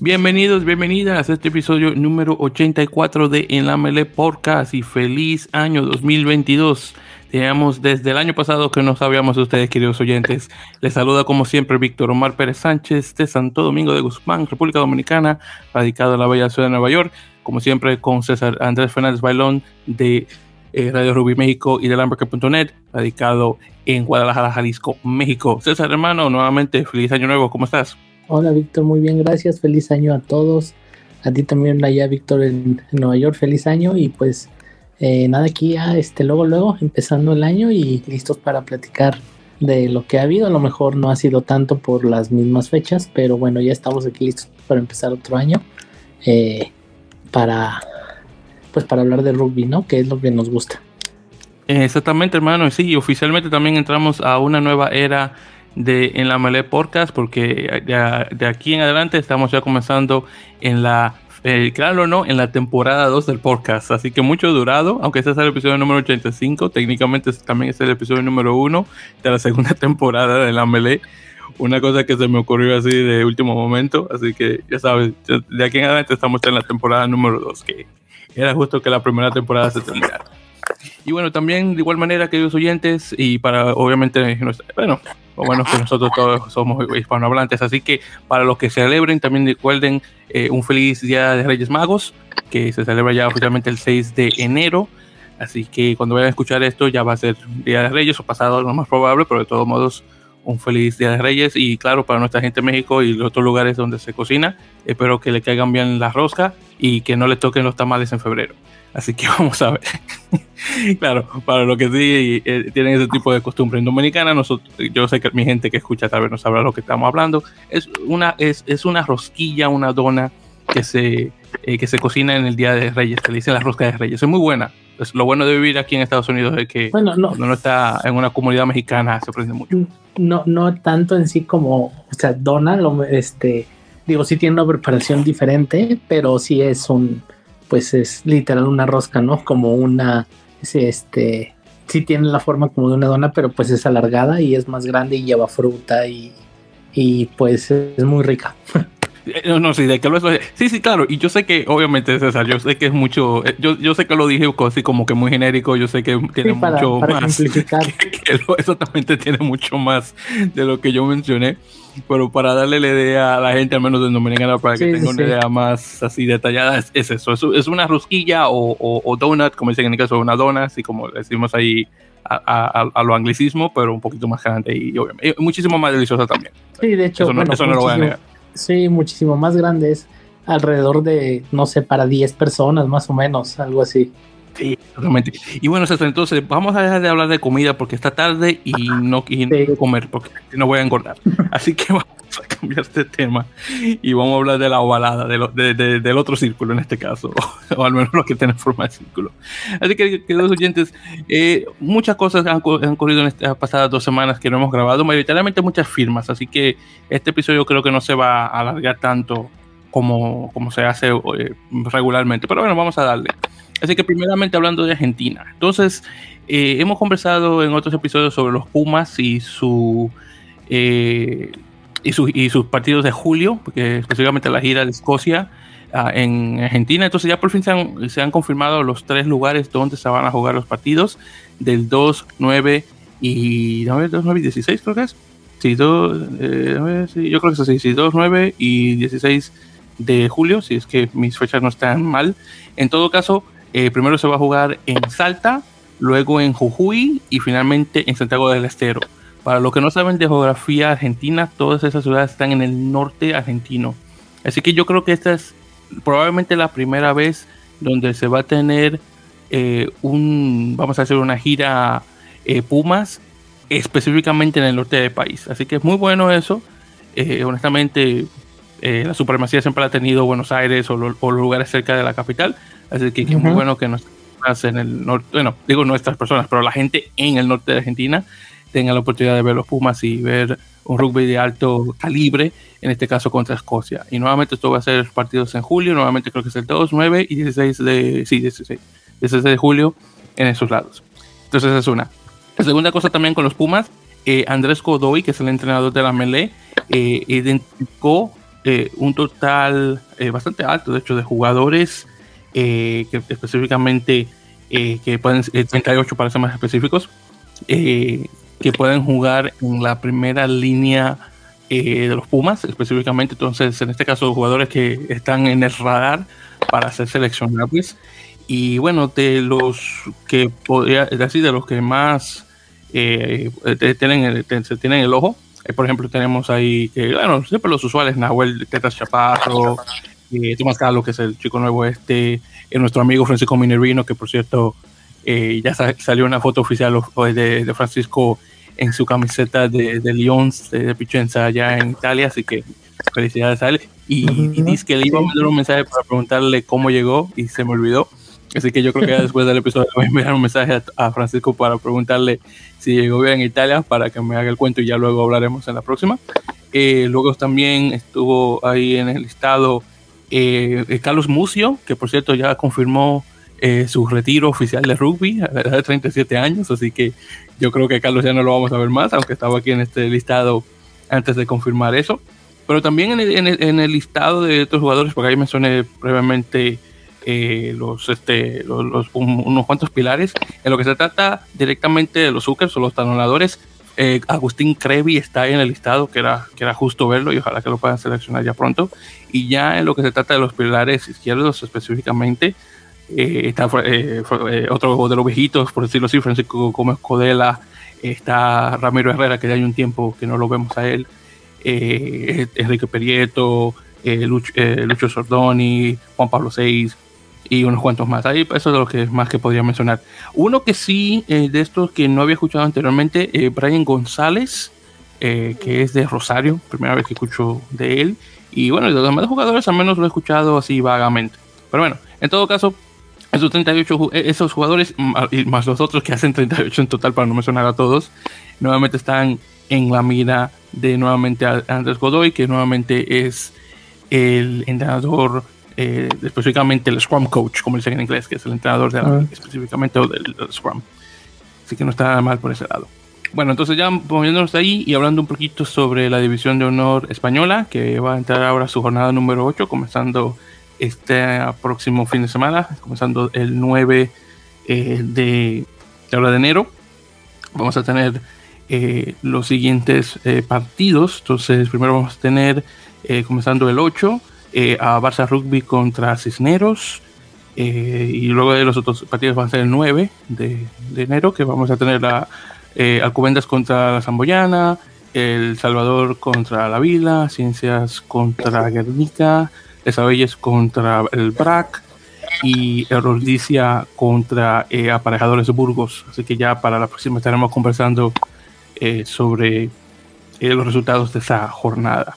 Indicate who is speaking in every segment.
Speaker 1: Bienvenidos, bienvenidas a este episodio número 84 de En la Mele Podcast y feliz año 2022. Teníamos desde el año pasado que no sabíamos de ustedes, queridos oyentes. Les saluda como siempre Víctor Omar Pérez Sánchez de Santo Domingo de Guzmán, República Dominicana, radicado en la bella ciudad de Nueva York. Como siempre con César Andrés Fernández Bailón de eh, Radio Rubí México y Lamberca.net, radicado en Guadalajara, Jalisco, México. César, hermano, nuevamente feliz año nuevo, ¿cómo estás?
Speaker 2: Hola Víctor, muy bien, gracias. Feliz año a todos. A ti también allá, Víctor, en, Nueva York, feliz año. Y pues eh, nada, aquí ya, este, luego, luego, empezando el año y listos para platicar de lo que ha habido. A lo mejor no ha sido tanto por las mismas fechas, pero bueno, ya estamos aquí listos para empezar otro año. Eh, para, pues para hablar de rugby, ¿no? Que es lo que nos gusta.
Speaker 1: Exactamente, hermano. Sí, oficialmente también entramos a una nueva era de en la Melee Podcast, porque de, aquí en adelante estamos ya comenzando en la, eh, claro o no, en la temporada 2 del podcast. Así que mucho durado, aunque este es el episodio número 85, técnicamente también es el episodio número 1 de la segunda temporada de la Melee. Una cosa que se me ocurrió así de último momento, así que ya sabes, de aquí en adelante estamos en la temporada número 2, que era justo que la primera temporada se terminara. Y bueno, también de igual manera, queridos oyentes, y para obviamente, bueno, o bueno, que nosotros todos somos hispanohablantes, así que para los que celebren, también recuerden eh, un feliz Día de Reyes Magos, que se celebra ya oficialmente el 6 de enero. Así que cuando vayan a escuchar esto, ya va a ser Día de Reyes o pasado, lo más probable, pero de todos modos, un feliz Día de Reyes. Y claro, para nuestra gente en México y los otros lugares donde se cocina, espero que le caigan bien la rosca y que no le toquen los tamales en febrero. Así que vamos a ver. claro, para lo que sí eh, tienen ese tipo de costumbre en Dominicana, nosotros, yo sé que mi gente que escucha tal vez no sabrá lo que estamos hablando. Es una, es, es una rosquilla, una dona que se, eh, que se cocina en el Día de Reyes, que le dicen la rosca de Reyes. Es muy buena. Lo bueno de vivir aquí en Estados Unidos es que bueno, no, cuando uno está en una comunidad mexicana se aprende mucho.
Speaker 2: No, no tanto en sí como, o sea, dona, lo, este, digo, sí tiene una preparación diferente, pero sí es un pues es literal una rosca, ¿no? Como una, este, sí tiene la forma como de una dona, pero pues es alargada y es más grande y lleva fruta y, y pues es muy rica.
Speaker 1: Eh, no, sí, de que lo Sí, sí, claro. Y yo sé que, obviamente, César, yo sé que es mucho. Eh, yo, yo sé que lo dije así como que muy genérico. Yo sé que tiene mucho más. Que, exactamente tiene mucho más de lo que yo mencioné pero para darle la idea a la gente, al menos de Dominicana, para que tenga una idea más así detallada, es, eso, es, una rosquilla o, o, donut, como dicen en el caso, una dona, así como decimos ahí a, a, lo anglicismo, pero un poquito más grande y obviamente muchísimo más deliciosa también.
Speaker 2: Sí, de hecho, eso no, lo voy a negar. Sí, muchísimo más grande, es alrededor de, no sé, para 10 personas más o menos, algo así.
Speaker 1: Sí, exactamente. Y bueno, entonces vamos a dejar de hablar de comida porque está tarde y no quiero comer porque no voy a engordar. Así que vamos a cambiar este tema y vamos a hablar de la ovalada, de del otro círculo en este caso, o al menos lo que tiene forma de círculo. Así que, queridos oyentes, eh, muchas cosas han, han, ocurrido en estas pasadas dos semanas que no hemos grabado, mayoritariamente muchas firmas, así que este episodio creo que no se va a alargar tanto como, como se hace eh, regularmente, pero bueno, vamos a darle. Así que primeramente hablando de Argentina. Entonces, eh, hemos conversado en otros episodios sobre los Pumas y su, eh, y, y, sus partidos de julio, porque específicamente la gira de Escocia ah, en Argentina. Entonces ya por fin se han, se han, confirmado los tres lugares donde se van a jugar los partidos del 2, 9 y... 2, 9 y 16 creo que es. Sí, 2, eh, sí, yo creo que es así, sí, 2, 9 y 16 de julio, si es que mis fechas no están mal. En todo caso, eh, primero se va a jugar en Salta, luego en Jujuy y finalmente en Santiago del Estero. Para los que no saben de geografía argentina, todas esas ciudades están en el norte argentino. Así que yo creo que esta es probablemente la primera vez donde se va a tener eh, un, vamos a hacer una gira eh, Pumas específicamente en el norte del país. Así que es muy bueno eso. honestamente, la supremacía siempre la ha tenido Buenos Aires o, o, los lugares cerca de la capital. Así que, es muy bueno que nuestras en el norte, bueno, digo nuestras personas, pero la gente en el norte de Argentina tenga la oportunidad de ver los Pumas y ver un rugby de alto calibre, en este caso contra Escocia. Y nuevamente esto va a ser partidos en julio, nuevamente creo que es el 2, 9 y 16 de, sí, 16, 16 de julio en esos lados. Entonces es una. La segunda cosa también con los Pumas Andrés Godoy, que es el entrenador de la Melee, identificó un total bastante alto, de hecho, de jugadores que específicamente que pueden 38 para ser más específicos, que pueden jugar en la primera línea de los Pumas específicamente. Entonces, en este caso, jugadores que están en el radar para ser seleccionables. Y bueno, de los que podría decir, de los que más eh, tienen, se tienen el ojo, eh, por ejemplo, tenemos ahí, bueno, siempre los usuales, Nahuel Tetas Chaparro, eh, Tomás Carlos, que es el chico nuevo este, nuestro amigo Francisco Minervino, que por cierto, ya salió una foto oficial de Francisco en su camiseta de, de Lions de, Pichenza allá en Italia, así que felicidades a él. Y, dice que le iba a mandar un mensaje para preguntarle cómo llegó y se me olvidó. Así que yo creo que después del episodio voy a enviar un mensaje a, Francisco para preguntarle si llegó bien en Italia para que me haga el cuento y ya luego hablaremos en la próxima. Eh, luego también estuvo ahí en el listado eh, eh, Carlos Mucio, que por cierto ya confirmó su retiro oficial de rugby a la edad de 37 años, así que yo creo que Carlos ya no lo vamos a ver más, aunque estaba aquí en este listado antes de confirmar eso. Pero también en el, en el, listado de estos jugadores, porque ahí mencioné previamente eh, los, este, los, unos cuantos pilares, en lo que se trata directamente de los Zuckers o los talonadores, eh, Agustín Crevi está en el listado, que era, que era justo verlo y ojalá que lo puedan seleccionar ya pronto. Y ya en lo que se trata de los pilares izquierdos específicamente, eh, está otro de los viejitos, por decirlo así, Francisco Gómez Codela, está Ramiro Herrera, que ya hay un tiempo que no lo vemos a él, eh, Enrique Perieto, eh, eh, Lucho, Sordoni, Juan Pablo VI y unos cuantos más. Ahí eso es lo que más que podría mencionar. Uno que sí, de estos que no había escuchado anteriormente, Brian González, que es de Rosario, primera vez que escucho de él. Y bueno, de los demás jugadores al menos lo he escuchado así vagamente. Pero bueno, en todo caso, esos 38, esos jugadores, más los otros que hacen 38 en total, para no mencionar a todos, nuevamente están en la mira de nuevamente Andrés Godoy, que nuevamente es el entrenador, eh, específicamente el Scrum Coach, como dicen en inglés, que es el entrenador de la, ah. específicamente del, Scrum. Así que no está nada mal por ese lado. Bueno, entonces ya moviéndonos ahí y hablando un poquito sobre la División de Honor Española, que va a entrar ahora a su jornada número 8, comenzando este próximo fin de semana, comenzando el 9 eh, de, de, de enero. Vamos a tener eh, los siguientes eh, partidos. Entonces, primero vamos a tener, eh, comenzando el 8, a Barça Rugby contra Cisneros. y luego de los otros partidos van a ser el 9 de, enero, que vamos a tener la Alcobendas contra la Zamboyana, El Salvador contra la Vila, Ciencias contra Guernica, Esabelles contra el BRAC y Erroldicia contra Aparejadores de Burgos. Así que ya para la próxima estaremos conversando eh, sobre eh, los resultados de esa jornada.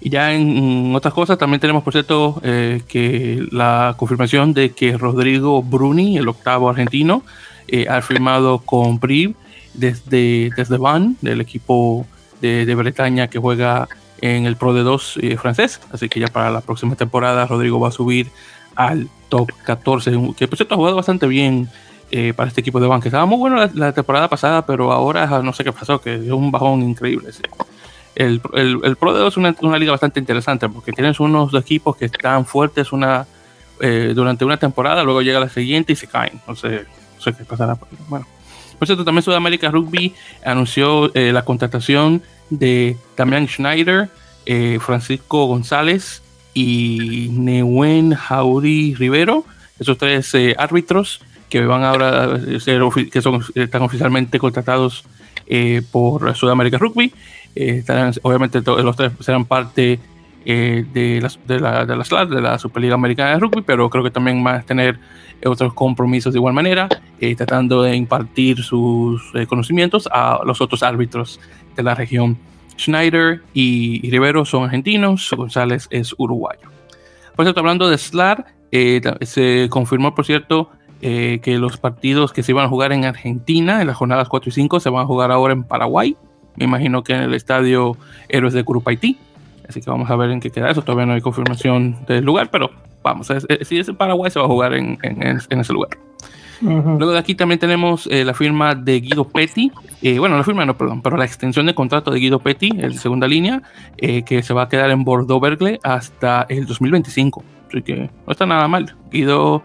Speaker 1: Y ya en otras cosas, también tenemos, por cierto, eh, que la confirmación de que Rodrigo Bruni, el octavo argentino, ha firmado con PRIV desde, desde Van, del equipo de, de, Bretaña que juega en el Pro de 2 francés. Así que ya para la próxima temporada, Rodrigo va a subir al top 14, que por cierto ha jugado bastante bien eh, para este equipo de banque. Estaba muy bueno la, temporada pasada, pero ahora no sé qué pasó, que es un bajón increíble. El, el, Pro de 2 es una, una, liga bastante interesante porque tienes unos equipos que están fuertes una, eh, durante una temporada, luego llega la siguiente y se caen. No sé, no sé qué pasará. Bueno. Por cierto, también Sudamérica Rugby anunció eh, la contratación de Damián Schneider, Francisco González y Neuen Jauri Rivero, esos tres árbitros que van ahora a ser, que son, están oficialmente contratados eh, por Sudamérica Rugby. Eh, estarán, obviamente los tres serán parte eh, de, la, de, la, de, de la Superliga Americana de Rugby, pero creo que también van a tener otros compromisos de igual manera, tratando de impartir sus conocimientos a los otros árbitros de la región. Schneider y, Rivero son argentinos, González es uruguayo. Por cierto, hablando de SLAR, se confirmó, por cierto, eh, que los partidos que se iban a jugar en Argentina en las jornadas 4 y 5 se van a jugar ahora en Paraguay. Me imagino que en el estadio Héroes de Curupaití. Así que vamos a ver en qué queda eso. Todavía no hay confirmación del lugar, pero vamos, si es en Paraguay se va a jugar en, ese lugar. Luego de aquí también tenemos eh, la firma de Guido Petty, eh, bueno, la firma no, perdón, pero la extensión de contrato de Guido Petty, el segunda línea, eh, que se va a quedar en Bordeaux Bergle hasta el 2025. Así que no está nada mal. Guido,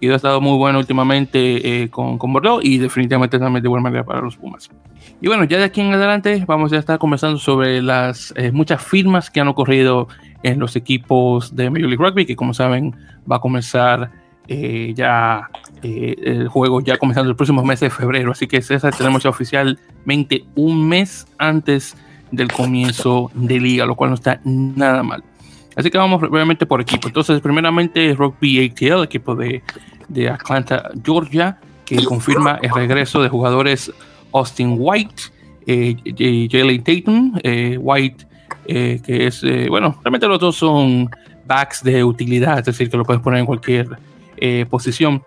Speaker 1: Guido ha estado muy bueno últimamente con, con, Bordeaux y definitivamente también de buena manera para los Pumas. Y bueno, ya de aquí en adelante vamos a estar conversando sobre las muchas firmas que han ocurrido en los equipos de Major League Rugby, que como saben va a comenzar eh, ya eh, el juego ya comenzando el próximo mes de febrero. Así que César, tenemos ya oficialmente un mes antes del comienzo de liga, lo cual no está nada mal. Así que vamos brevemente por equipo. Entonces, primeramente Rugby ATL, equipo de, de Atlanta, Georgia, que confirma el regreso de jugadores Austin White, eh, Jalen Tatum, eh, White, que es, bueno, realmente los dos son backs de utilidad, es decir, que lo puedes poner en cualquier eh, posición.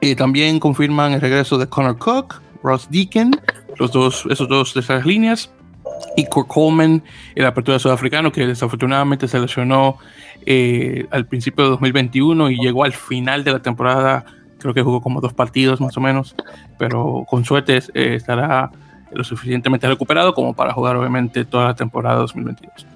Speaker 1: Eh, también confirman el regreso de Connor Cook, Ross Deacon, los dos, esos dos de esas líneas, y Kurt Coleman, el apertura sudafricano, que desafortunadamente se lesionó eh, al principio de 2021 y llegó al final de la temporada. Creo que jugó como dos partidos más o menos, pero con suerte estará lo suficientemente recuperado como para jugar, obviamente, toda la temporada 2022.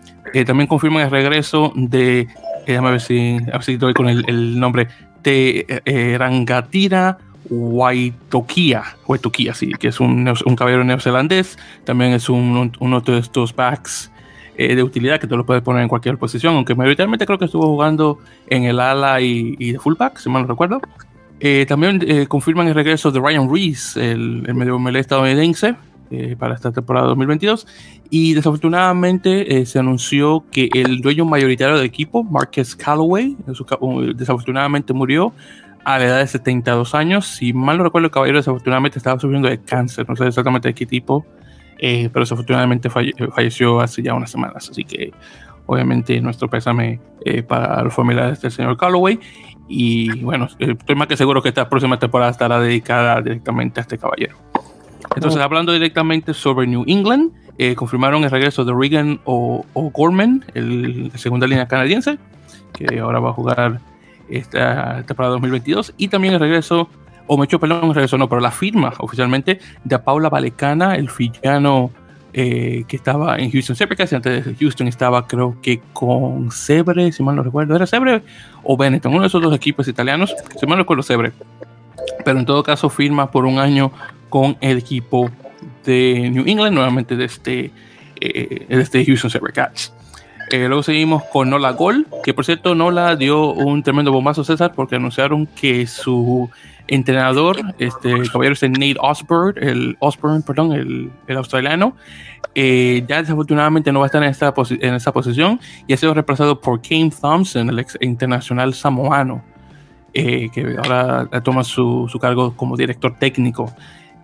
Speaker 1: también confirman el regreso de, déjame ver si, a ver si con el, el nombre, de eh, Rangatira Waitokia, Waitokia, sí, que es un, un caballero neozelandés, también es un, uno de estos backs eh, de utilidad que tú lo puedes poner en cualquier posición, aunque mayoritariamente creo que estuvo jugando en el ala y, y de fullback, si mal no recuerdo. Eh, también confirman el regreso de Ryan Reese, el, el medio estadounidense, eh, para esta temporada 2022. Y desafortunadamente eh, se anunció que el dueño mayoritario del equipo, Marcus Calloway, desafortunadamente murió a la edad de 72 años. Si mal no recuerdo, el caballero desafortunadamente estaba sufriendo de cáncer, no sé exactamente de qué tipo, eh, pero desafortunadamente falleció hace ya unas semanas. Así que obviamente nuestro pésame para los familiares del señor Calloway. Y bueno, estoy más que seguro que esta próxima temporada estará dedicada directamente a este caballero. Entonces, hablando directamente sobre New England, eh, confirmaron el regreso de Regan o, Gorman, el, segunda línea canadiense, que ahora va a jugar esta temporada 2022, y también el regreso, o me hecho perdón, el regreso no, pero la firma oficialmente de Paula Valecana, el fillano eh, que estaba en Houston. Casi antes de Houston estaba creo que con Sebre, si mal no recuerdo, era Sebre o Benetton, uno de esos dos equipos italianos, si mal no recuerdo Sebre, pero en todo caso firma por un año con el equipo de New England, nuevamente de este, eh, de este Houston Sabercats. Eh, luego seguimos con Nola Gol, que por cierto Nola dio un tremendo bombazo César porque anunciaron que su entrenador, este caballero es Nate Osborne, el Osborne, perdón, el, el australiano, eh, ya desafortunadamente no va a estar en esta, en esta posición y ha sido reemplazado por Kane Thompson, el ex internacional samoano, que ahora toma su, su cargo como director técnico.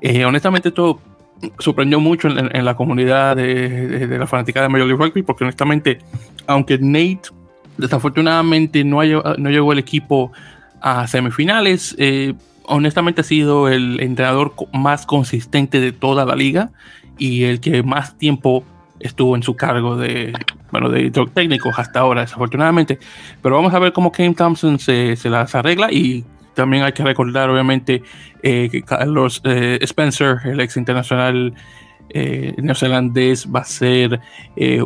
Speaker 1: Eh, honestamente, esto sorprendió mucho en, la comunidad de, la fanática de Major League Rugby, porque honestamente, aunque Nate desafortunadamente no, no llegó el equipo a semifinales, eh, honestamente ha sido el entrenador más consistente de toda la liga y el que más tiempo estuvo en su cargo de, bueno, de técnico hasta ahora, desafortunadamente. Pero vamos a ver cómo Kane Thompson se, se las arregla y también hay que recordar, obviamente, eh, que Carlos eh, Spencer, el ex internacional eh, neozelandés, va a ser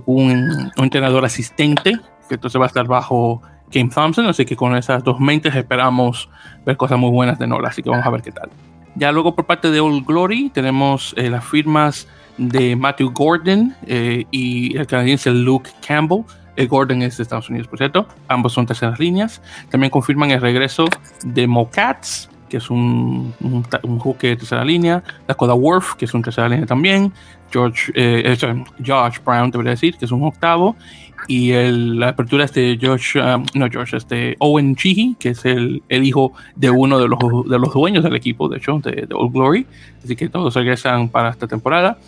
Speaker 1: un, entrenador asistente, que entonces va a estar bajo Kim Thompson, así que con esas dos mentes esperamos ver cosas muy buenas de Nola, así que vamos a ver qué tal. Ya luego por parte de Old Glory tenemos las firmas de Matthew Gordon y el canadiense Luke Campbell, Gordon es de Estados Unidos, por cierto. Ambos son terceras líneas. También confirman el regreso de Mocats, que es un, un, de tercera línea. Dakota Worth, que es un tercera línea también. George, eh, Josh Brown, debería decir, que es un octavo. Y la apertura es de Josh, um, no este Owen Chihi, que es el, el, hijo de uno de los, de los dueños del equipo, de hecho, de Old Glory. Así que todos regresan para esta temporada.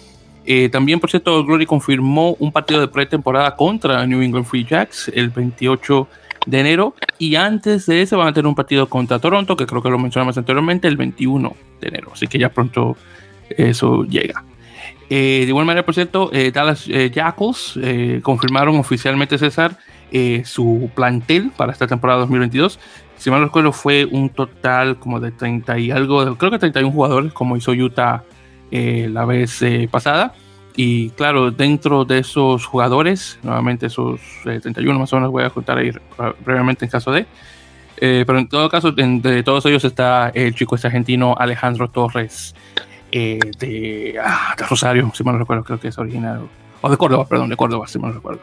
Speaker 1: Eh, también, por cierto, Glory confirmó un partido de pretemporada contra New England Free Jacks el 28 de enero. Y antes de ese van a tener un partido contra Toronto, que creo que lo mencionamos anteriormente, el 21 de enero. Así que ya pronto eso llega. Eh, de igual manera, por cierto, eh, Dallas Jackals confirmaron oficialmente César eh, su plantel para esta temporada 2022. Si mal no recuerdo, fue un total como de 30 y algo, creo que 31 jugadores, como hizo Utah eh, la vez eh, pasada. Y claro, dentro de esos jugadores, nuevamente esos 31 más o menos voy a contar ahí brevemente en caso de. pero en todo caso, entre todos ellos está el chico este argentino Alejandro Torres de, ah, de, Rosario, si mal no recuerdo, creo que es original. O de Córdoba, perdón, de Córdoba, si mal no recuerdo.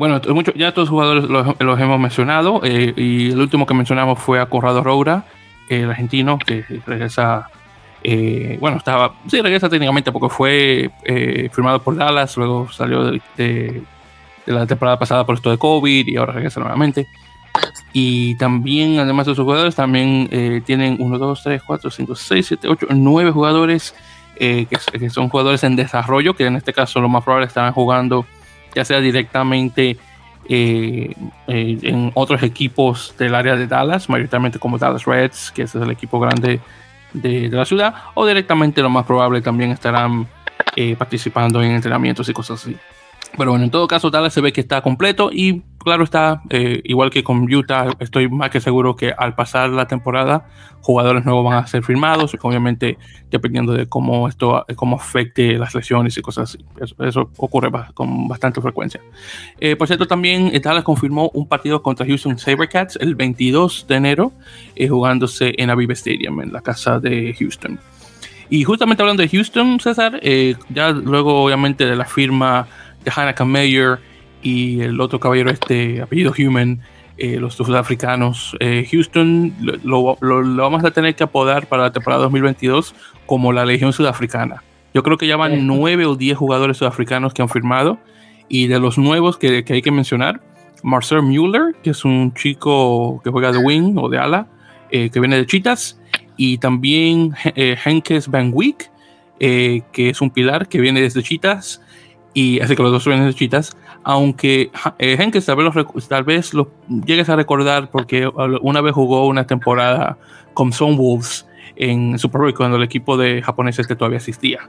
Speaker 1: Bueno, ya todos los jugadores los, hemos mencionado eh, y el último que mencionamos fue a Corrado Roura, el argentino, que regresa, eh, bueno, estaba, sí, regresa técnicamente porque fue eh, firmado por Dallas, luego salió de, la temporada pasada por esto de COVID y ahora regresa nuevamente. Y también, además de sus jugadores, también tienen 1, 2, 3, 4, 5, 6, 7, 8, 9 jugadores que, que, son jugadores en desarrollo, que en este caso lo más probable estarán jugando ya sea directamente eh, eh, en otros equipos del área de Dallas, mayoritariamente como Dallas Reds, que ese es el equipo grande de, la ciudad, o directamente lo más probable también estarán eh, participando en entrenamientos y cosas así. Pero bueno, en todo caso, Dallas se ve que está completo y claro está, eh, igual que con Utah, estoy más que seguro que al pasar la temporada, jugadores nuevos van a ser firmados, obviamente dependiendo de cómo esto cómo afecte las lesiones y cosas así. Eso, ocurre con bastante frecuencia. Eh, por cierto, también Dallas confirmó un partido contra Houston Sabercats el 22 de enero, eh, jugándose en Aviva Stadium, en la casa de Houston. Y justamente hablando de Houston, César, ya luego obviamente de la firma de Hannah Meyer y el otro caballero, este apellido Human, eh, los sudafricanos. Eh, Houston lo, vamos a tener que apodar para la temporada 2022 como la Legión Sudafricana. Yo creo que ya van nueve o diez jugadores sudafricanos que han firmado. Y de los nuevos que, hay que mencionar, Marcel Mueller, que es un chico que juega de wing o de ala, eh, que viene de Chitas. Y también Henkes Van Wiek, que es un pilar que viene desde Chitas y así que los dos suenan de chitas, aunque eh, tal vez, lo, tal vez llegues a recordar porque una vez jugó una temporada con Son Wolves en Super Bowl cuando el equipo de japoneses que todavía existía.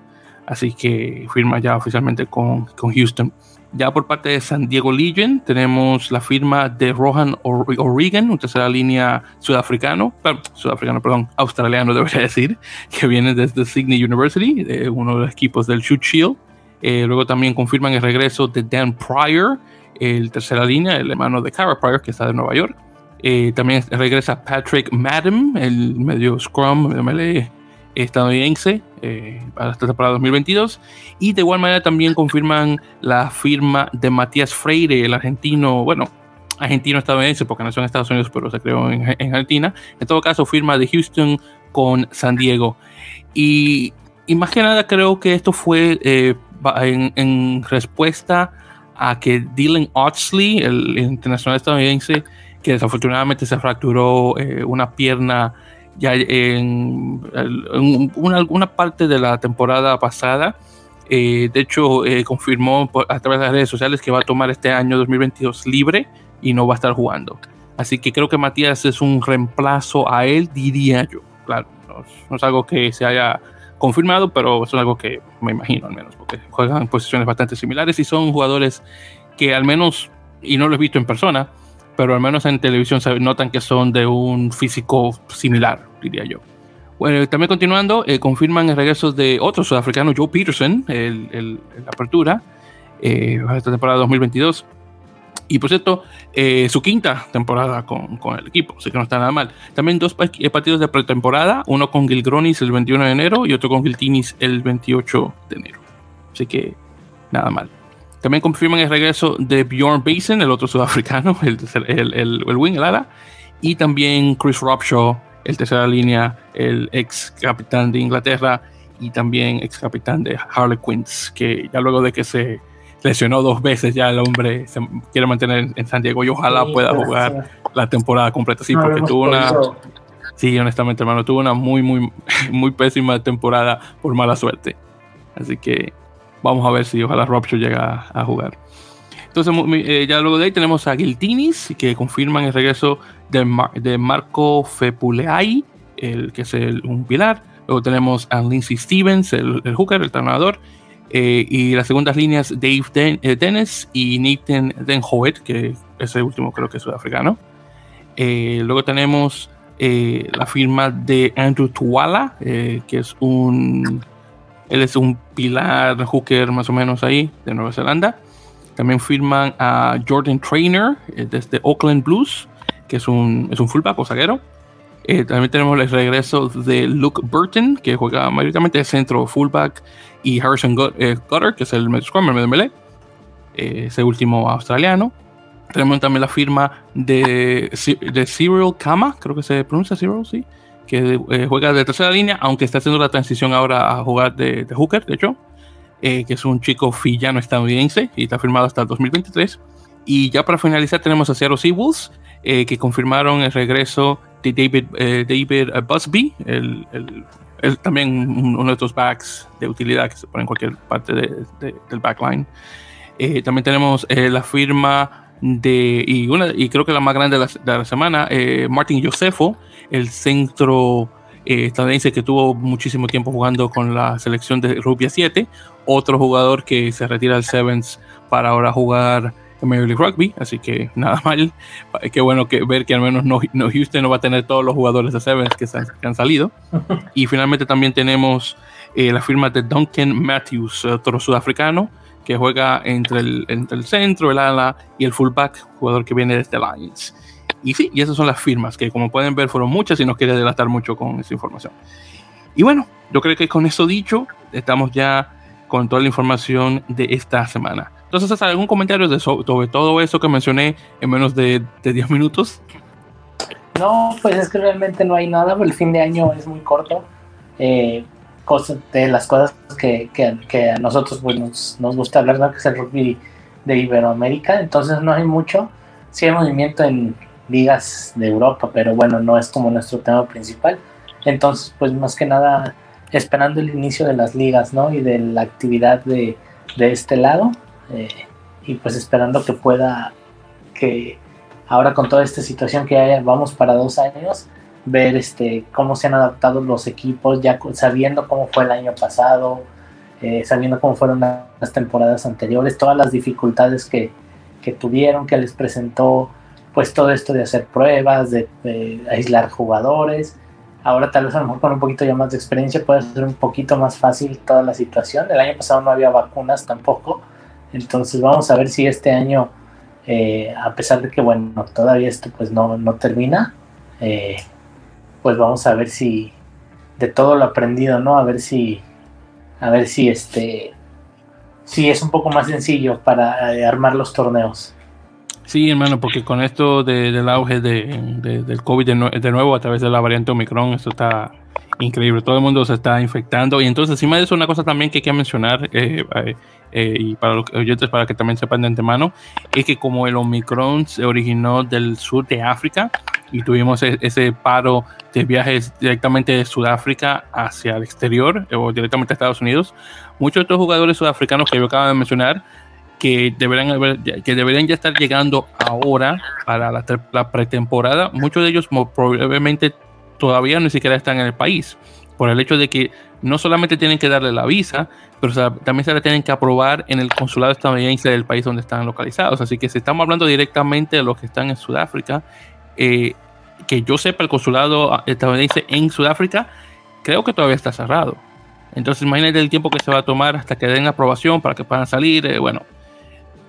Speaker 1: Así que firma ya oficialmente con, con Houston. Ya por parte de San Diego Legion tenemos la firma de Rohan O'Regan, una tercera línea sudafricano, sudafricano, perdón, australiano debería decir, que viene desde Sydney University, de uno de los equipos del Shoot Shield. Eh, luego también confirman el regreso de Dan Pryor, el tercera línea, el hermano de Cara Pryor, que está de Nueva York. Eh, también regresa Patrick Madden, el medio Scrum, melee estadounidense, eh, para esta temporada 2022. Y de igual manera también confirman la firma de Matías Freire, el argentino, bueno, argentino estadounidense, porque nació en Estados Unidos, pero se creó en, Argentina. En todo caso, firma de Houston con San Diego. Y más que nada creo que esto fue en, respuesta a que Dylan Oxley, el, internacional estadounidense, que desafortunadamente se fracturó eh, una pierna ya en, una, parte de la temporada pasada. Eh, de hecho, eh, confirmó a través de las redes sociales que va a tomar este año 2022 libre y no va a estar jugando. Así que creo que Matías es un reemplazo a él, diría yo. Claro, no es algo que se haya confirmado, pero es algo que me imagino al menos, porque juegan en posiciones bastante similares y son jugadores que al menos, y no lo he visto en persona, pero al menos en televisión se notan que son de un físico similar, diría yo. Bueno, también continuando, eh, confirman el regreso de otro sudafricano, Joe Peterson, el, el, la apertura, eh, esta temporada 2022. Y por cierto, eh, su quinta temporada con, con, el equipo, así que no está nada mal. También dos eh, partidos de pretemporada, uno con Gilgronis el 21 de enero y otro con Giltinis el 28 de enero. Así que nada mal. También confirman el regreso de Bjorn Basin, el otro sudafricano, el, el, el, wing, el ala, y también Chris Robshaw, el tercera línea, el ex capitán de Inglaterra y también ex capitán de Harlequins, que ya luego de que se lesionó dos veces ya el hombre se quiere mantener en San Diego y ojalá pueda jugar la temporada completa. Sí, porque tuvo una... Sí, honestamente, hermano, tuvo una muy, muy, muy pésima temporada por mala suerte. Así que vamos a ver si ojalá Robshaw llega a, jugar. Entonces, eh, ya luego de ahí tenemos a Giltinis, que confirman el regreso de, de Marco Fepuleay, el que es el, un pilar. Luego tenemos a Lindsay Stevens, el, el hooker, el entrenador y las segundas líneas Dave Den Dennis y Nathan Denhoet, que ese último creo que es sudafricano. luego tenemos la firma de Andrew Tuala, que es un él es un pilar hooker más o menos ahí de Nueva Zelanda. También firman a Jordan Trainer eh, desde Oakland Blues, que es un, es un fullback o zaguero. Eh, también tenemos el regreso de Luke Burton, que juega mayoritamente de centro fullback, y Harrison eh, Gutter, que es el medio scrum, el medio melee, ese último australiano. Tenemos también la firma de, de Cyril Kama, creo que se pronuncia Cyril, sí, que eh, juega de tercera línea, aunque está haciendo la transición ahora a jugar de, hooker, de hecho, eh, que es un chico fillano estadounidense y está firmado hasta el 2023. Y ya para finalizar tenemos a Seattle Seawolves, eh, que confirmaron el regreso de David, David Busby, el, también uno de estos backs de utilidad que se pone en cualquier parte del backline. también tenemos la firma de, y, una, y creo que la más grande de la, semana, Martin Josefo, el centro eh, estadounidense que tuvo muchísimo tiempo jugando con la selección de rugby 7, otro jugador que se retira del Sevens para ahora jugar Major League Rugby, así que nada mal, qué bueno que ver que al menos no, Houston no va a tener todos los jugadores de Sevens que, han salido. Y finalmente también tenemos eh, la firma de Duncan Matthews, otro sudafricano, que juega entre el, entre el centro, el ala y el fullback, jugador que viene desde Lions. Y sí, y esas son las firmas, que como pueden ver fueron muchas y no quería delatar mucho con esa información. Y bueno, yo creo que con eso dicho, estamos ya con toda la información de esta semana. Entonces, ¿algún comentario de sobre todo eso que mencioné en menos de, de 10 minutos?
Speaker 2: No, pues es que realmente no hay nada, el fin de año es muy corto. Eh, de las cosas que, que, a nosotros pues, nos, gusta hablar, ¿no? que es el rugby de Iberoamérica, entonces no hay mucho. Sí hay movimiento en, ligas de Europa, pero bueno, no es como nuestro tema principal. Entonces, pues más que nada esperando el inicio de las ligas, ¿no? Y de la actividad de este lado. Eh, y pues esperando que pueda, que ahora con toda esta situación que hay, vamos para dos años, ver este cómo se han adaptado los equipos, ya sabiendo cómo fue el año pasado, eh, sabiendo cómo fueron las temporadas anteriores, todas las dificultades que, que tuvieron, que les presentó pues todo esto de hacer pruebas, de, aislar jugadores. Ahora tal vez a lo mejor con un poquito ya más de experiencia puede ser un poquito más fácil toda la situación. El año pasado no había vacunas tampoco. Entonces vamos a ver si este año, eh, a pesar de que bueno, todavía esto pues no, no termina, eh, pues vamos a ver si de todo lo aprendido, ¿no? A ver si, a ver si este, si es un poco más sencillo para eh, armar los torneos.
Speaker 1: Sí, hermano, porque con esto del auge de, del COVID de, nuevo a través de la variante Omicron, esto está increíble. Todo el mundo se está infectando. Y entonces, encima de eso, una cosa también que hay que mencionar, eh, eh, eh, y para los oyentes, para que también sepan de antemano, es que como el Omicron se originó del sur de África y tuvimos e, ese paro de viajes directamente de Sudáfrica hacia el exterior o directamente a Estados Unidos, muchos de estos jugadores sudafricanos que yo acabo de mencionar que deberían, que deberían ya estar llegando ahora para la, pretemporada. Muchos de ellos probablemente todavía ni siquiera están en el país, por el hecho de que no solamente tienen que darle la visa, pero también se la tienen que aprobar en el consulado estadounidense del país donde están localizados. Así que si estamos hablando directamente de los que están en Sudáfrica, eh, que yo sepa el consulado estadounidense en Sudáfrica, creo que todavía está cerrado. Entonces imagínate el tiempo que se va a tomar hasta que den aprobación para que puedan salir. Eh, bueno,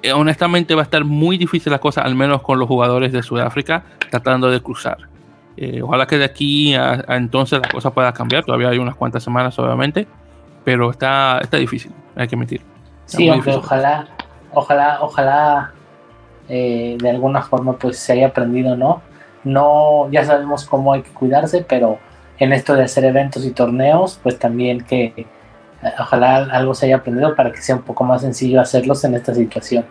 Speaker 1: eh, honestamente va a estar muy difícil la cosa, al menos con los jugadores de Sudáfrica tratando de cruzar. Eh, ojalá que de aquí a, entonces la cosa pueda cambiar. Todavía hay unas cuantas semanas, obviamente, pero está, está difícil, hay que admitir.
Speaker 2: sí, aunque ojalá, ojalá, ojalá eh, de alguna forma pues se haya aprendido, ¿no? No, ya sabemos cómo hay que cuidarse, pero en esto de hacer eventos y torneos, pues también que ojalá algo se haya aprendido para que sea un poco más sencillo hacerlos en esta situación.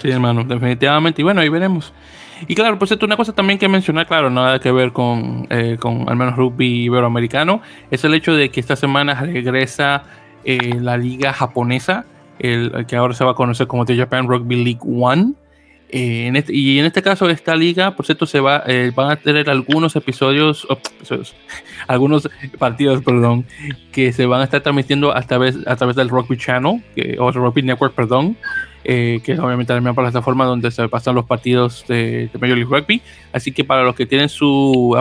Speaker 1: Sí, hermano, definitivamente. Y bueno, ahí veremos. Y claro, pues esto una cosa también que mencionar, claro, nada que ver con, eh, con al menos rugby iberoamericano, es el hecho de que esta semana regresa eh, la liga japonesa, el, que ahora se va a conocer como The Japan Rugby League One. Eh, en este, y en este caso, esta liga, por cierto, se va, eh, van a tener algunos episodios, oh, algunos partidos, perdón, que se van a estar transmitiendo a través, a través del Rugby Channel, que, o Rugby Network, perdón, eh, que es obviamente la misma plataforma donde se pasan los partidos de, Major League Rugby. Así que para los que tienen su,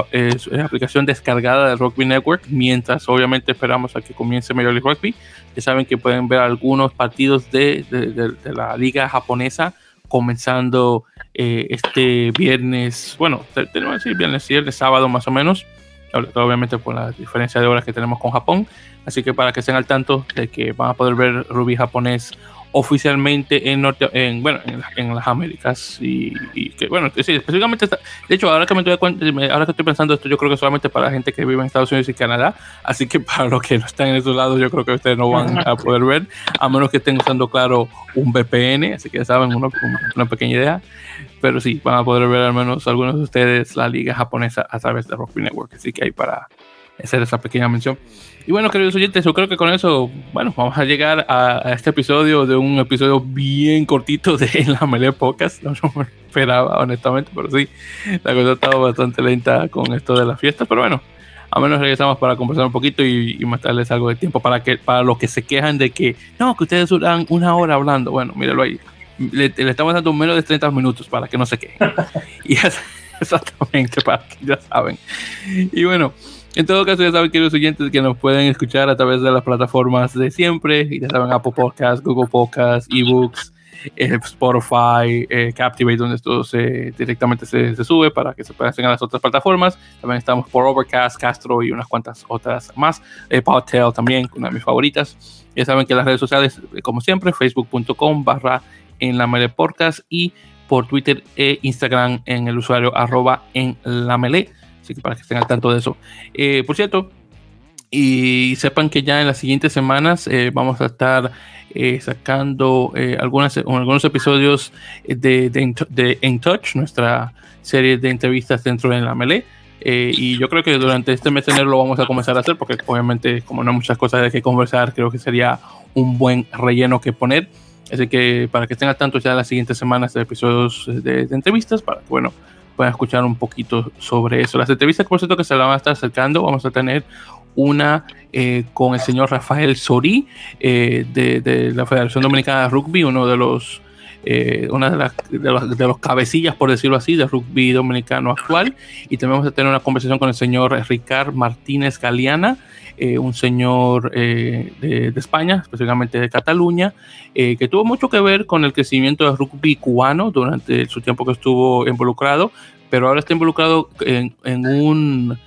Speaker 1: aplicación descargada de Rugby Network, mientras obviamente esperamos a que comience Major League Rugby, ya saben que pueden ver algunos partidos de, de la liga japonesa comenzando eh, este viernes, bueno, tenemos que decir viernes, viernes, sábado más o menos, obviamente por la diferencia de horas que tenemos con Japón, así que para que estén al tanto de que van a poder ver Ruby japonés oficialmente en norte en bueno en, las Américas y, que bueno sí, específicamente de hecho ahora que me doy cuenta ahora que estoy pensando esto yo creo que solamente para la gente que vive en Estados Unidos y Canadá así que para los que no están en esos lados yo creo que ustedes no van a poder ver a menos que estén usando claro un VPN así que ya saben una pequeña idea pero sí van a poder ver al menos algunos de ustedes la liga japonesa a través de Rugby Network así que hay para hacer esa pequeña mención y bueno, queridos oyentes, yo creo que con eso, bueno, vamos a llegar a, este episodio de un episodio bien cortito de La Melee Podcast. No, me esperaba, honestamente, pero sí, la cosa ha estado bastante lenta con esto de la fiesta, pero bueno, a menos regresamos para conversar un poquito y, y mostrarles algo de tiempo para que para los que se quejan de que no, que ustedes duran una hora hablando. Bueno, míralo ahí. Le, estamos dando menos de 30 minutos para que no se quejen. y es, exactamente, para que ya saben. Y bueno, en todo caso, ya saben, queridos oyentes, que nos pueden escuchar a través de las plataformas de siempre. Ya saben, Apple Podcasts, Google Podcasts, eBooks, eh, Spotify, eh, Captivate, donde esto se, directamente se, sube para que se puedan hacer en las otras plataformas. También estamos por Overcast, Castro y unas cuantas otras más. Eh, Podtail también, una de mis favoritas. Ya saben que las redes sociales, como siempre, facebook.com barra en la Podcast y por Twitter e Instagram en el usuario arroba en la. Así que para que estén al tanto de eso. Eh, por cierto, y sepan que ya en las siguientes semanas eh, vamos a estar eh, sacando algunas, algunos episodios de, de, In Touch, nuestra serie de entrevistas dentro de la Melee. y yo creo que durante este mes de enero lo vamos a comenzar a hacer porque obviamente como no hay muchas cosas de que conversar, creo que sería un buen relleno que poner. Así que para que estén al tanto ya las siguientes semanas de episodios de, de entrevistas, para que bueno, puedan escuchar un poquito sobre eso. Las entrevistas, por cierto, que se la van a estar acercando, vamos a tener una eh, con el señor Rafael Sorí eh, de, la Federación Dominicana de Rugby, uno de los eh, una de, las, de, los, cabecillas, por decirlo así, del rugby dominicano actual. Y también vamos a tener una conversación con el señor Ricard Martínez Galeana, eh, un señor eh, de, España, específicamente de Cataluña, eh, que tuvo mucho que ver con el crecimiento del rugby cubano durante su tiempo que estuvo involucrado, pero ahora está involucrado en, un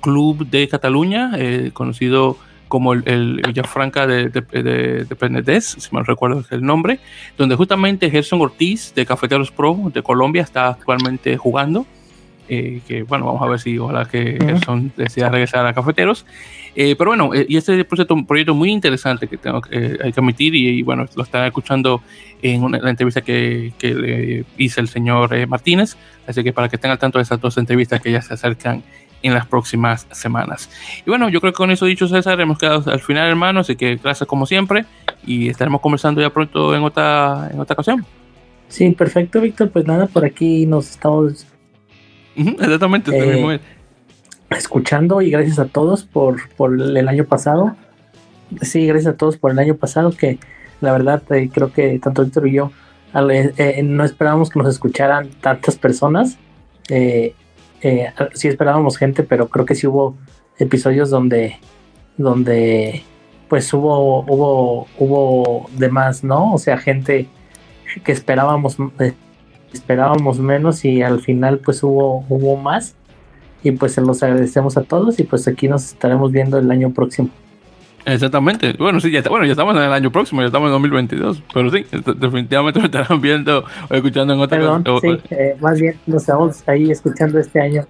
Speaker 1: club de Cataluña conocido como el, Villafranca de, de, si me recuerdo el nombre, donde justamente Gerson Ortiz de Cafeteros Pro de Colombia está actualmente jugando. Eh, que bueno, vamos a ver si ojalá que son decida regresar a cafeteros. Eh, pero bueno, eh, y este proyecto, un proyecto muy interesante que tengo que, hay que admitir y, bueno, lo están escuchando en la entrevista que, que, le hice el señor Martínez, así que para que estén al tanto de esas dos entrevistas que ya se acercan en las próximas semanas. Y bueno, yo creo que con eso dicho César, hemos quedado al final hermano, así que gracias como siempre y estaremos conversando ya pronto en otra, en otra ocasión.
Speaker 2: Sí, perfecto Víctor, pues nada, por aquí nos estamos
Speaker 1: Exactamente,
Speaker 2: eh, escuchando y gracias a todos por, el año pasado. Sí, gracias a todos por el año pasado, que la verdad eh, creo que tanto Víctor y yo eh, no esperábamos que nos escucharan tantas personas. sí esperábamos gente, pero creo que sí hubo episodios donde, donde pues hubo, hubo, hubo de más, ¿no? O sea, gente que esperábamos esperábamos menos y al final pues hubo, hubo más y pues se los agradecemos a todos y pues aquí nos estaremos viendo el año próximo.
Speaker 1: Exactamente. Bueno, sí, ya, bueno, ya estamos en el año próximo, ya estamos en 2022, pero sí, definitivamente me estarán viendo o escuchando en otra
Speaker 2: Perdón, sí, eh, más bien nos estamos ahí escuchando este año.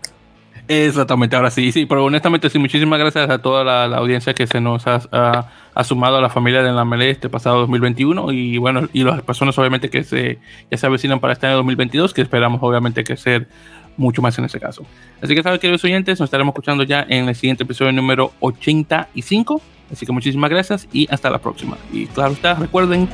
Speaker 1: Exactamente, ahora sí, sí, pero honestamente sí, muchísimas gracias a toda la, audiencia que se nos ha, sumado a la familia de la Melee este pasado 2021 y bueno, y las personas obviamente que se, ya se avecinan para este año 2022, que esperamos obviamente que ser mucho más en ese caso. Así que saben, queridos oyentes, nos estaremos escuchando ya en el siguiente episodio número 85, así que muchísimas gracias y hasta la próxima. Y claro está, recuerden